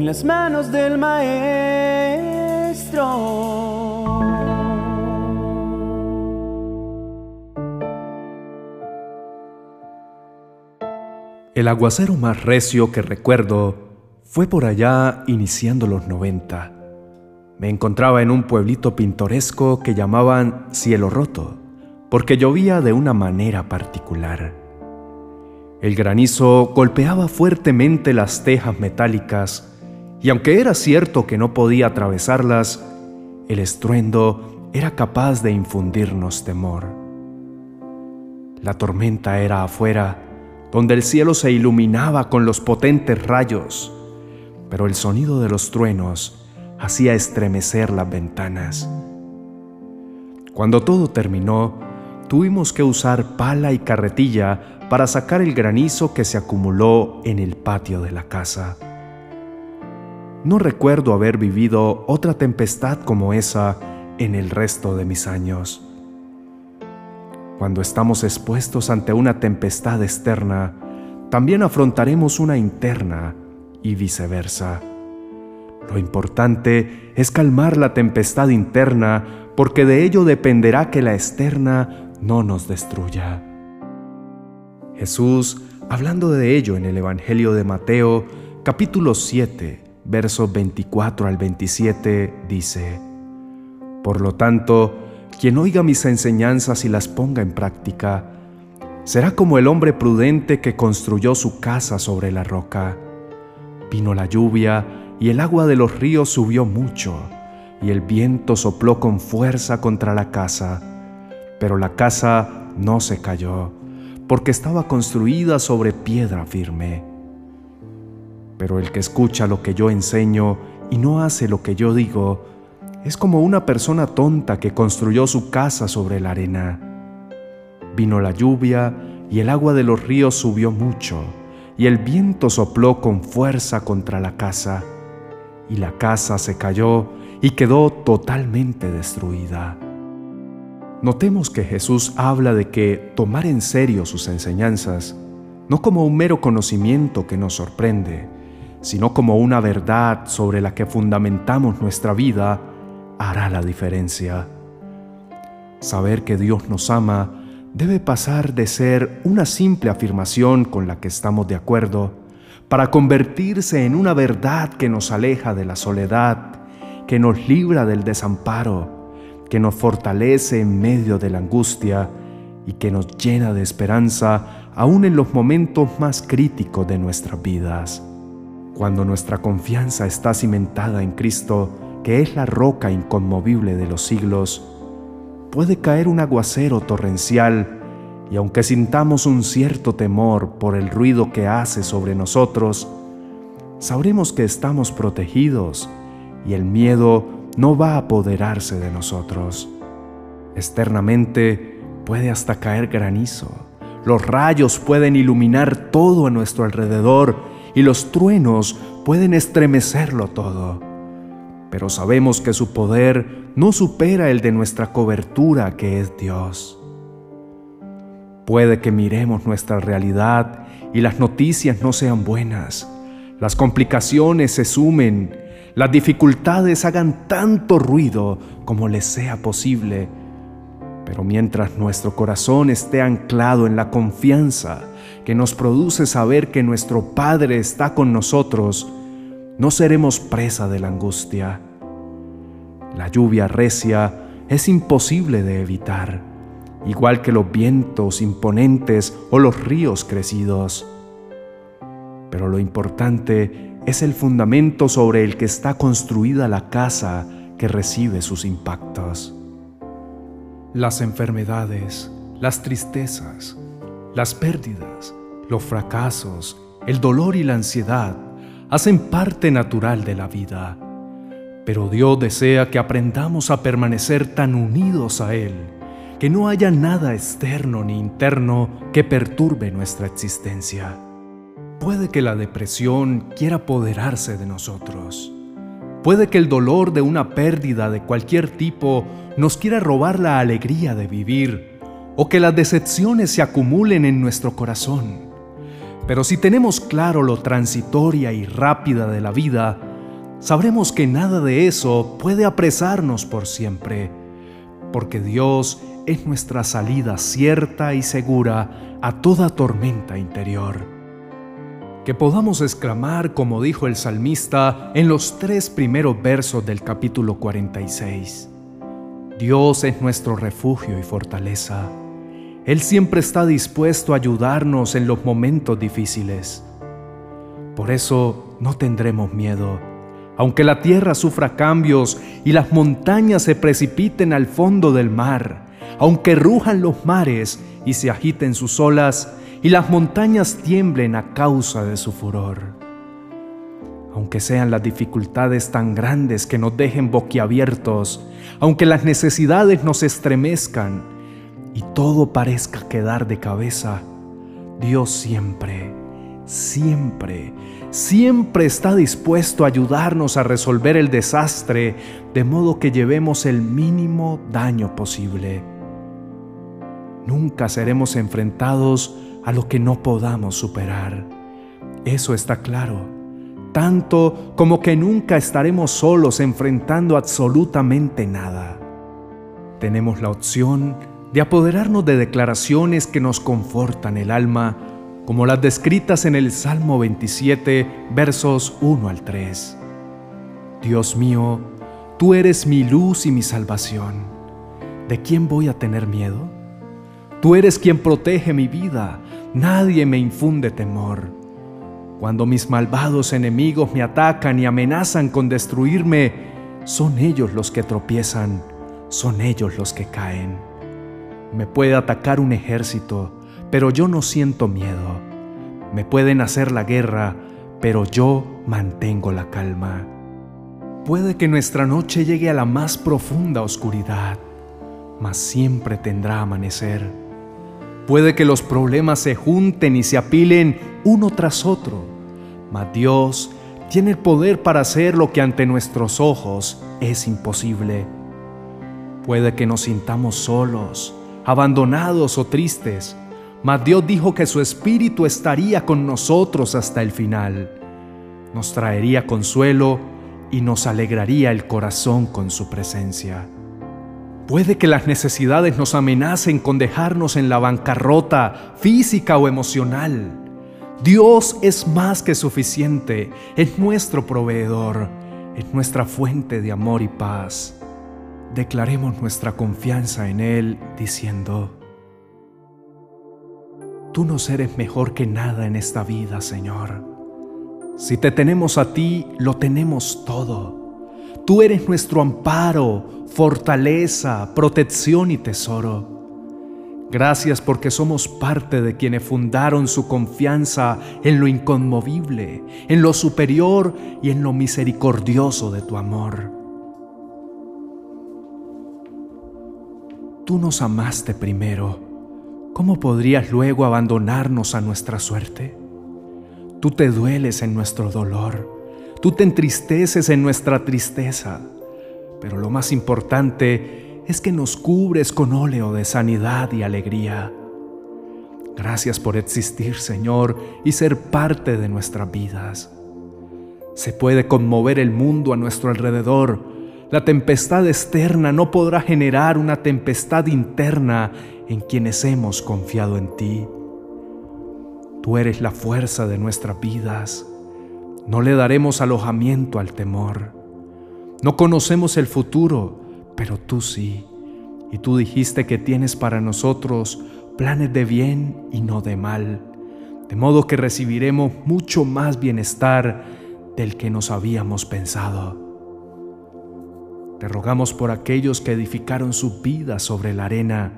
en las manos del Maestro. El aguacero más recio que recuerdo fue por allá iniciando los 90. Me encontraba en un pueblito pintoresco que llamaban Cielo Roto, porque llovía de una manera particular. El granizo golpeaba fuertemente las tejas metálicas y aunque era cierto que no podía atravesarlas, el estruendo era capaz de infundirnos temor. La tormenta era afuera, donde el cielo se iluminaba con los potentes rayos, pero el sonido de los truenos hacía estremecer las ventanas. Cuando todo terminó, tuvimos que usar pala y carretilla para sacar el granizo que se acumuló en el patio de la casa. No recuerdo haber vivido otra tempestad como esa en el resto de mis años. Cuando estamos expuestos ante una tempestad externa, también afrontaremos una interna y viceversa. Lo importante es calmar la tempestad interna porque de ello dependerá que la externa no nos destruya. Jesús, hablando de ello en el Evangelio de Mateo, capítulo 7, versos 24 al 27, dice, Por lo tanto, quien oiga mis enseñanzas y las ponga en práctica, será como el hombre prudente que construyó su casa sobre la roca. Vino la lluvia y el agua de los ríos subió mucho, y el viento sopló con fuerza contra la casa, pero la casa no se cayó porque estaba construida sobre piedra firme. Pero el que escucha lo que yo enseño y no hace lo que yo digo, es como una persona tonta que construyó su casa sobre la arena. Vino la lluvia y el agua de los ríos subió mucho, y el viento sopló con fuerza contra la casa, y la casa se cayó y quedó totalmente destruida. Notemos que Jesús habla de que tomar en serio sus enseñanzas, no como un mero conocimiento que nos sorprende, sino como una verdad sobre la que fundamentamos nuestra vida, hará la diferencia. Saber que Dios nos ama debe pasar de ser una simple afirmación con la que estamos de acuerdo, para convertirse en una verdad que nos aleja de la soledad, que nos libra del desamparo, que nos fortalece en medio de la angustia y que nos llena de esperanza aún en los momentos más críticos de nuestras vidas. Cuando nuestra confianza está cimentada en Cristo, que es la roca inconmovible de los siglos, puede caer un aguacero torrencial y aunque sintamos un cierto temor por el ruido que hace sobre nosotros, sabremos que estamos protegidos y el miedo no va a apoderarse de nosotros. Externamente puede hasta caer granizo. Los rayos pueden iluminar todo a nuestro alrededor y los truenos pueden estremecerlo todo. Pero sabemos que su poder no supera el de nuestra cobertura que es Dios. Puede que miremos nuestra realidad y las noticias no sean buenas. Las complicaciones se sumen las dificultades hagan tanto ruido como les sea posible. Pero mientras nuestro corazón esté anclado en la confianza que nos produce saber que nuestro Padre está con nosotros, no seremos presa de la angustia. La lluvia recia es imposible de evitar, igual que los vientos imponentes o los ríos crecidos. Pero lo importante es el fundamento sobre el que está construida la casa que recibe sus impactos. Las enfermedades, las tristezas, las pérdidas, los fracasos, el dolor y la ansiedad hacen parte natural de la vida, pero Dios desea que aprendamos a permanecer tan unidos a Él que no haya nada externo ni interno que perturbe nuestra existencia. Puede que la depresión quiera apoderarse de nosotros. Puede que el dolor de una pérdida de cualquier tipo nos quiera robar la alegría de vivir o que las decepciones se acumulen en nuestro corazón. Pero si tenemos claro lo transitoria y rápida de la vida, sabremos que nada de eso puede apresarnos por siempre, porque Dios es nuestra salida cierta y segura a toda tormenta interior. Que podamos exclamar, como dijo el salmista en los tres primeros versos del capítulo 46, Dios es nuestro refugio y fortaleza. Él siempre está dispuesto a ayudarnos en los momentos difíciles. Por eso no tendremos miedo, aunque la tierra sufra cambios y las montañas se precipiten al fondo del mar, aunque rujan los mares y se agiten sus olas y las montañas tiemblen a causa de su furor. Aunque sean las dificultades tan grandes que nos dejen boquiabiertos, aunque las necesidades nos estremezcan y todo parezca quedar de cabeza, Dios siempre, siempre, siempre está dispuesto a ayudarnos a resolver el desastre de modo que llevemos el mínimo daño posible. Nunca seremos enfrentados a lo que no podamos superar. Eso está claro tanto como que nunca estaremos solos enfrentando absolutamente nada. Tenemos la opción de apoderarnos de declaraciones que nos confortan el alma, como las descritas en el Salmo 27, versos 1 al 3. Dios mío, tú eres mi luz y mi salvación. ¿De quién voy a tener miedo? Tú eres quien protege mi vida, nadie me infunde temor. Cuando mis malvados enemigos me atacan y amenazan con destruirme, son ellos los que tropiezan, son ellos los que caen. Me puede atacar un ejército, pero yo no siento miedo. Me pueden hacer la guerra, pero yo mantengo la calma. Puede que nuestra noche llegue a la más profunda oscuridad, mas siempre tendrá amanecer. Puede que los problemas se junten y se apilen uno tras otro, mas Dios tiene el poder para hacer lo que ante nuestros ojos es imposible. Puede que nos sintamos solos, abandonados o tristes, mas Dios dijo que su Espíritu estaría con nosotros hasta el final. Nos traería consuelo y nos alegraría el corazón con su presencia. Puede que las necesidades nos amenacen con dejarnos en la bancarrota física o emocional, Dios es más que suficiente, es nuestro proveedor, es nuestra fuente de amor y paz. Declaremos nuestra confianza en Él diciendo, Tú nos eres mejor que nada en esta vida, Señor. Si te tenemos a ti, lo tenemos todo. Tú eres nuestro amparo, fortaleza, protección y tesoro. Gracias porque somos parte de quienes fundaron su confianza en lo inconmovible, en lo superior y en lo misericordioso de tu amor. Tú nos amaste primero. ¿Cómo podrías luego abandonarnos a nuestra suerte? Tú te dueles en nuestro dolor. Tú te entristeces en nuestra tristeza. Pero lo más importante es que nos cubres con óleo de sanidad y alegría. Gracias por existir, Señor, y ser parte de nuestras vidas. Se puede conmover el mundo a nuestro alrededor. La tempestad externa no podrá generar una tempestad interna en quienes hemos confiado en ti. Tú eres la fuerza de nuestras vidas. No le daremos alojamiento al temor. No conocemos el futuro, pero tú sí. Y tú dijiste que tienes para nosotros planes de bien y no de mal, de modo que recibiremos mucho más bienestar del que nos habíamos pensado. Te rogamos por aquellos que edificaron su vida sobre la arena,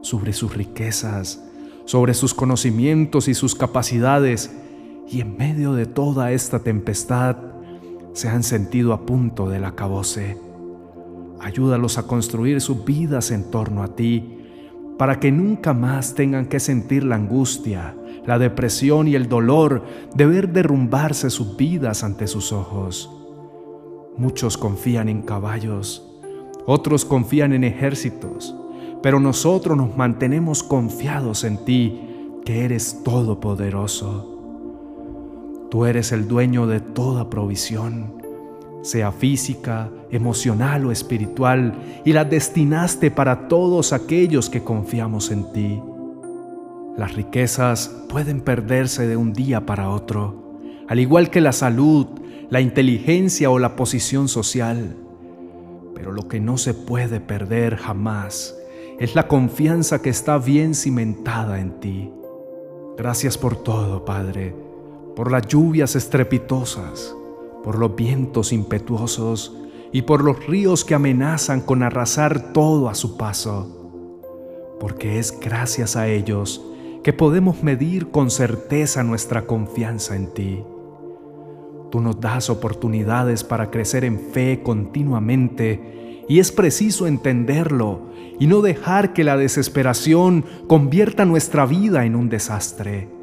sobre sus riquezas, sobre sus conocimientos y sus capacidades, y en medio de toda esta tempestad se han sentido a punto del acabose. Ayúdalos a construir sus vidas en torno a ti, para que nunca más tengan que sentir la angustia, la depresión y el dolor de ver derrumbarse sus vidas ante sus ojos. Muchos confían en caballos, otros confían en ejércitos, pero nosotros nos mantenemos confiados en ti, que eres todopoderoso. Tú eres el dueño de toda provisión sea física, emocional o espiritual, y la destinaste para todos aquellos que confiamos en ti. Las riquezas pueden perderse de un día para otro, al igual que la salud, la inteligencia o la posición social. Pero lo que no se puede perder jamás es la confianza que está bien cimentada en ti. Gracias por todo, Padre, por las lluvias estrepitosas, por los vientos impetuosos y por los ríos que amenazan con arrasar todo a su paso, porque es gracias a ellos que podemos medir con certeza nuestra confianza en ti. Tú nos das oportunidades para crecer en fe continuamente y es preciso entenderlo y no dejar que la desesperación convierta nuestra vida en un desastre.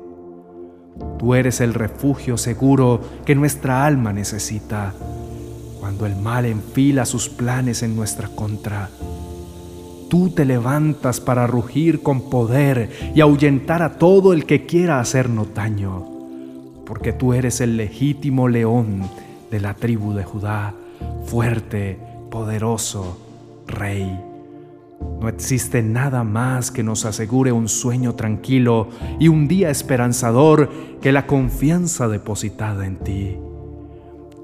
Tú eres el refugio seguro que nuestra alma necesita cuando el mal enfila sus planes en nuestra contra. Tú te levantas para rugir con poder y ahuyentar a todo el que quiera hacernos daño, porque tú eres el legítimo león de la tribu de Judá, fuerte, poderoso, rey. No existe nada más que nos asegure un sueño tranquilo y un día esperanzador que la confianza depositada en ti.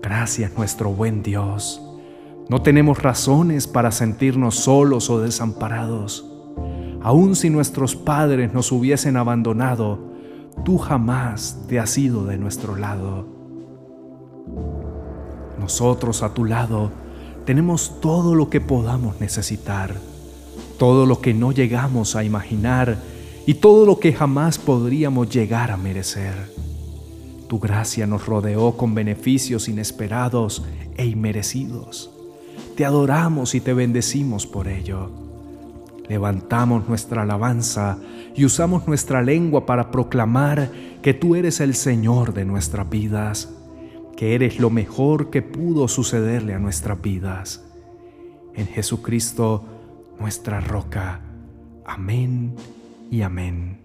Gracias nuestro buen Dios. No tenemos razones para sentirnos solos o desamparados. Aun si nuestros padres nos hubiesen abandonado, tú jamás te has ido de nuestro lado. Nosotros a tu lado tenemos todo lo que podamos necesitar todo lo que no llegamos a imaginar y todo lo que jamás podríamos llegar a merecer. Tu gracia nos rodeó con beneficios inesperados e inmerecidos. Te adoramos y te bendecimos por ello. Levantamos nuestra alabanza y usamos nuestra lengua para proclamar que tú eres el Señor de nuestras vidas, que eres lo mejor que pudo sucederle a nuestras vidas. En Jesucristo, nuestra roca. Amén y amén.